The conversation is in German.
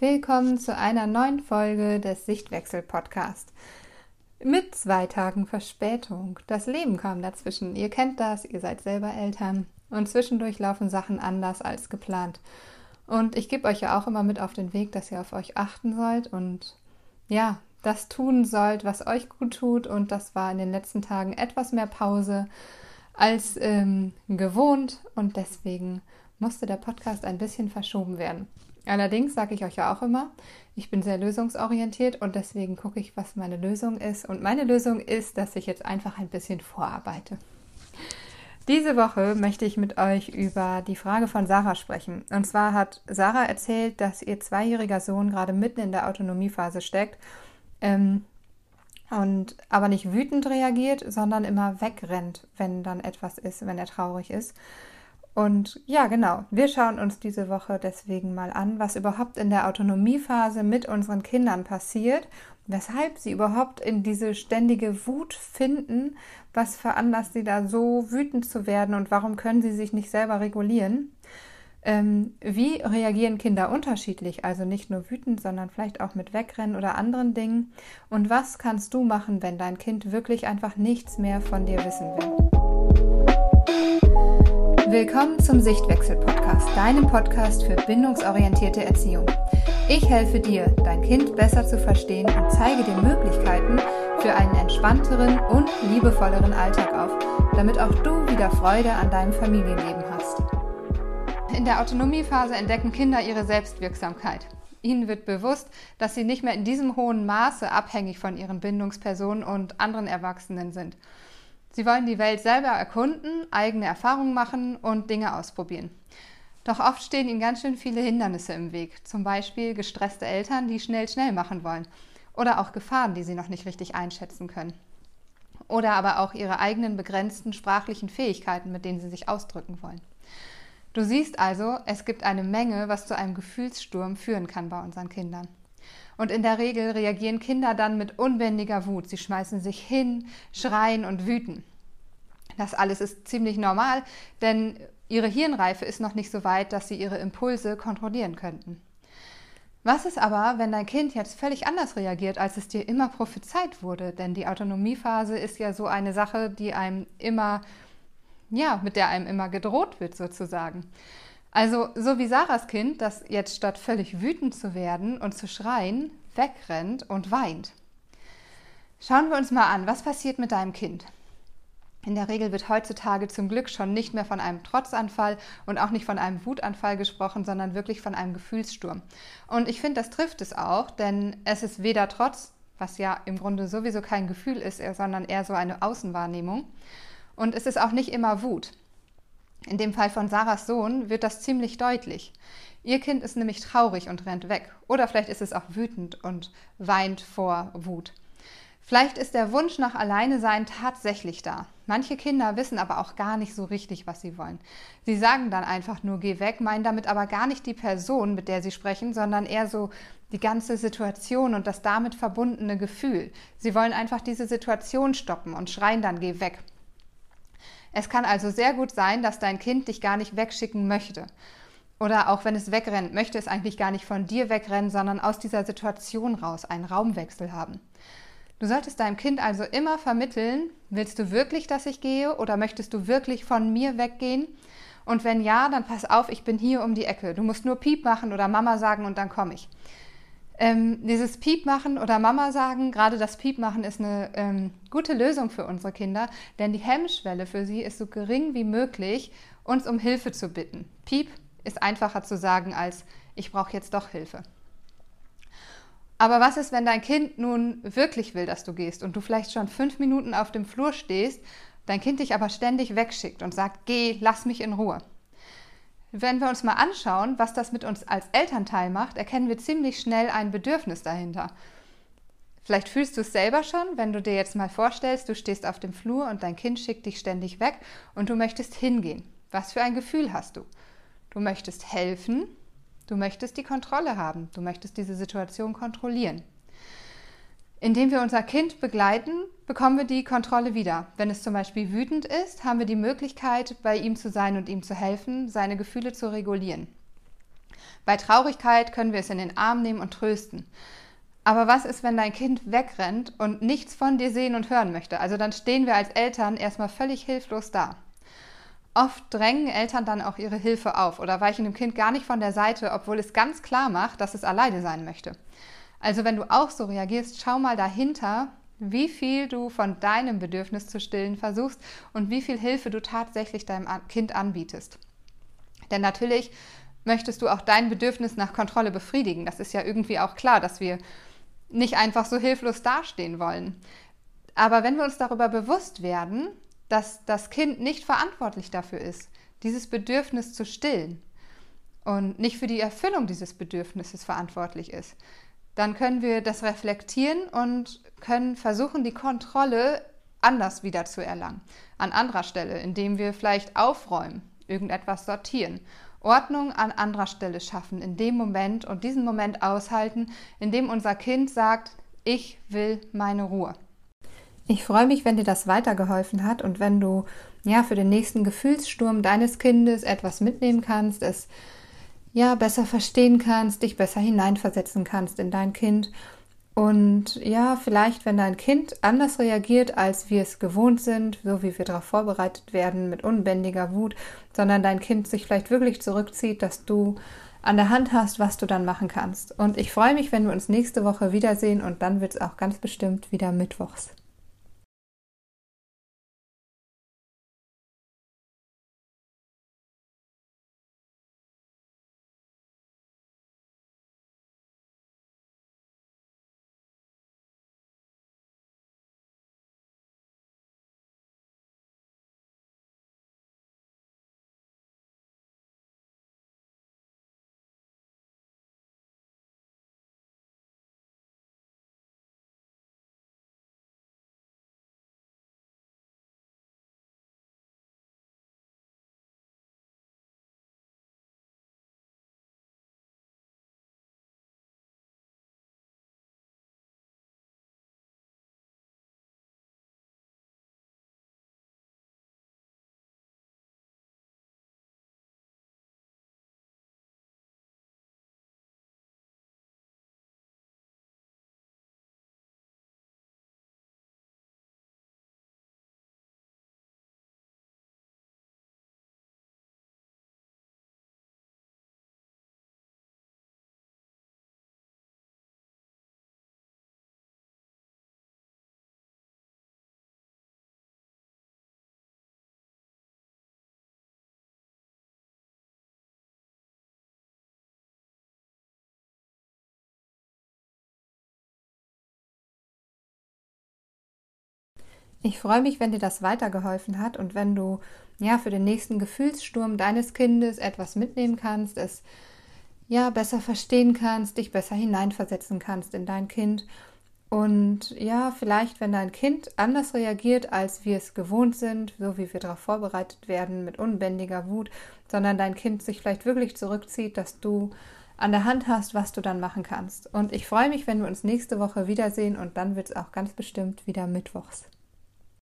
Willkommen zu einer neuen Folge des Sichtwechsel Podcast. Mit zwei Tagen Verspätung. Das Leben kam dazwischen. Ihr kennt das, ihr seid selber Eltern. Und zwischendurch laufen Sachen anders als geplant. Und ich gebe euch ja auch immer mit auf den Weg, dass ihr auf euch achten sollt und ja, das tun sollt, was euch gut tut. Und das war in den letzten Tagen etwas mehr Pause als ähm, gewohnt. Und deswegen musste der Podcast ein bisschen verschoben werden. Allerdings sage ich euch ja auch immer, ich bin sehr lösungsorientiert und deswegen gucke ich, was meine Lösung ist. Und meine Lösung ist, dass ich jetzt einfach ein bisschen vorarbeite. Diese Woche möchte ich mit euch über die Frage von Sarah sprechen. Und zwar hat Sarah erzählt, dass ihr zweijähriger Sohn gerade mitten in der Autonomiephase steckt ähm, und aber nicht wütend reagiert, sondern immer wegrennt, wenn dann etwas ist, wenn er traurig ist. Und ja, genau, wir schauen uns diese Woche deswegen mal an, was überhaupt in der Autonomiephase mit unseren Kindern passiert, weshalb sie überhaupt in diese ständige Wut finden, was veranlasst sie da so wütend zu werden und warum können sie sich nicht selber regulieren. Ähm, wie reagieren Kinder unterschiedlich, also nicht nur wütend, sondern vielleicht auch mit Wegrennen oder anderen Dingen? Und was kannst du machen, wenn dein Kind wirklich einfach nichts mehr von dir wissen will? Willkommen zum Sichtwechsel-Podcast, deinem Podcast für bindungsorientierte Erziehung. Ich helfe dir, dein Kind besser zu verstehen und zeige dir Möglichkeiten für einen entspannteren und liebevolleren Alltag auf, damit auch du wieder Freude an deinem Familienleben hast. In der Autonomiephase entdecken Kinder ihre Selbstwirksamkeit. Ihnen wird bewusst, dass sie nicht mehr in diesem hohen Maße abhängig von ihren Bindungspersonen und anderen Erwachsenen sind. Sie wollen die Welt selber erkunden, eigene Erfahrungen machen und Dinge ausprobieren. Doch oft stehen ihnen ganz schön viele Hindernisse im Weg, zum Beispiel gestresste Eltern, die schnell schnell machen wollen, oder auch Gefahren, die sie noch nicht richtig einschätzen können. Oder aber auch ihre eigenen begrenzten sprachlichen Fähigkeiten, mit denen sie sich ausdrücken wollen. Du siehst also, es gibt eine Menge, was zu einem Gefühlssturm führen kann bei unseren Kindern. Und in der Regel reagieren Kinder dann mit unbändiger Wut. Sie schmeißen sich hin, schreien und wüten. Das alles ist ziemlich normal, denn ihre Hirnreife ist noch nicht so weit, dass sie ihre Impulse kontrollieren könnten. Was ist aber, wenn dein Kind jetzt völlig anders reagiert, als es dir immer prophezeit wurde? Denn die Autonomiephase ist ja so eine Sache, die einem immer, ja, mit der einem immer gedroht wird sozusagen. Also so wie Sarahs Kind, das jetzt statt völlig wütend zu werden und zu schreien, wegrennt und weint. Schauen wir uns mal an, was passiert mit deinem Kind? In der Regel wird heutzutage zum Glück schon nicht mehr von einem Trotzanfall und auch nicht von einem Wutanfall gesprochen, sondern wirklich von einem Gefühlssturm. Und ich finde, das trifft es auch, denn es ist weder Trotz, was ja im Grunde sowieso kein Gefühl ist, sondern eher so eine Außenwahrnehmung. Und es ist auch nicht immer Wut. In dem Fall von Sarahs Sohn wird das ziemlich deutlich. Ihr Kind ist nämlich traurig und rennt weg. Oder vielleicht ist es auch wütend und weint vor Wut. Vielleicht ist der Wunsch nach Alleinesein tatsächlich da. Manche Kinder wissen aber auch gar nicht so richtig, was sie wollen. Sie sagen dann einfach nur geh weg, meinen damit aber gar nicht die Person, mit der sie sprechen, sondern eher so die ganze Situation und das damit verbundene Gefühl. Sie wollen einfach diese Situation stoppen und schreien dann geh weg. Es kann also sehr gut sein, dass dein Kind dich gar nicht wegschicken möchte. Oder auch wenn es wegrennt, möchte es eigentlich gar nicht von dir wegrennen, sondern aus dieser Situation raus einen Raumwechsel haben. Du solltest deinem Kind also immer vermitteln, willst du wirklich, dass ich gehe oder möchtest du wirklich von mir weggehen? Und wenn ja, dann pass auf, ich bin hier um die Ecke. Du musst nur Piep machen oder Mama sagen und dann komme ich. Ähm, dieses Piep machen oder Mama sagen, gerade das Piep machen ist eine ähm, gute Lösung für unsere Kinder, denn die Hemmschwelle für sie ist so gering wie möglich, uns um Hilfe zu bitten. Piep ist einfacher zu sagen als ich brauche jetzt doch Hilfe. Aber was ist, wenn dein Kind nun wirklich will, dass du gehst und du vielleicht schon fünf Minuten auf dem Flur stehst, dein Kind dich aber ständig wegschickt und sagt, geh, lass mich in Ruhe? Wenn wir uns mal anschauen, was das mit uns als Elternteil macht, erkennen wir ziemlich schnell ein Bedürfnis dahinter. Vielleicht fühlst du es selber schon, wenn du dir jetzt mal vorstellst, du stehst auf dem Flur und dein Kind schickt dich ständig weg und du möchtest hingehen. Was für ein Gefühl hast du? Du möchtest helfen, du möchtest die Kontrolle haben, du möchtest diese Situation kontrollieren. Indem wir unser Kind begleiten, bekommen wir die Kontrolle wieder. Wenn es zum Beispiel wütend ist, haben wir die Möglichkeit, bei ihm zu sein und ihm zu helfen, seine Gefühle zu regulieren. Bei Traurigkeit können wir es in den Arm nehmen und trösten. Aber was ist, wenn dein Kind wegrennt und nichts von dir sehen und hören möchte? Also dann stehen wir als Eltern erstmal völlig hilflos da. Oft drängen Eltern dann auch ihre Hilfe auf oder weichen dem Kind gar nicht von der Seite, obwohl es ganz klar macht, dass es alleine sein möchte. Also wenn du auch so reagierst, schau mal dahinter, wie viel du von deinem Bedürfnis zu stillen versuchst und wie viel Hilfe du tatsächlich deinem Kind anbietest. Denn natürlich möchtest du auch dein Bedürfnis nach Kontrolle befriedigen. Das ist ja irgendwie auch klar, dass wir nicht einfach so hilflos dastehen wollen. Aber wenn wir uns darüber bewusst werden, dass das Kind nicht verantwortlich dafür ist, dieses Bedürfnis zu stillen und nicht für die Erfüllung dieses Bedürfnisses verantwortlich ist, dann können wir das reflektieren und können versuchen, die Kontrolle anders wieder zu erlangen. An anderer Stelle, indem wir vielleicht aufräumen, irgendetwas sortieren, Ordnung an anderer Stelle schaffen, in dem Moment und diesen Moment aushalten, in dem unser Kind sagt, ich will meine Ruhe. Ich freue mich, wenn dir das weitergeholfen hat und wenn du ja für den nächsten Gefühlssturm deines Kindes etwas mitnehmen kannst, es ja besser verstehen kannst, dich besser hineinversetzen kannst in dein Kind und ja, vielleicht, wenn dein Kind anders reagiert, als wir es gewohnt sind, so wie wir darauf vorbereitet werden, mit unbändiger Wut, sondern dein Kind sich vielleicht wirklich zurückzieht, dass du an der Hand hast, was du dann machen kannst. Und ich freue mich, wenn wir uns nächste Woche wiedersehen und dann wird es auch ganz bestimmt wieder Mittwochs. Ich freue mich, wenn dir das weitergeholfen hat und wenn du ja für den nächsten Gefühlssturm deines Kindes etwas mitnehmen kannst, es ja besser verstehen kannst, dich besser hineinversetzen kannst in dein Kind und ja, vielleicht, wenn dein Kind anders reagiert, als wir es gewohnt sind, so wie wir darauf vorbereitet werden, mit unbändiger Wut, sondern dein Kind sich vielleicht wirklich zurückzieht, dass du an der Hand hast, was du dann machen kannst. Und ich freue mich, wenn wir uns nächste Woche wiedersehen und dann wird es auch ganz bestimmt wieder Mittwochs.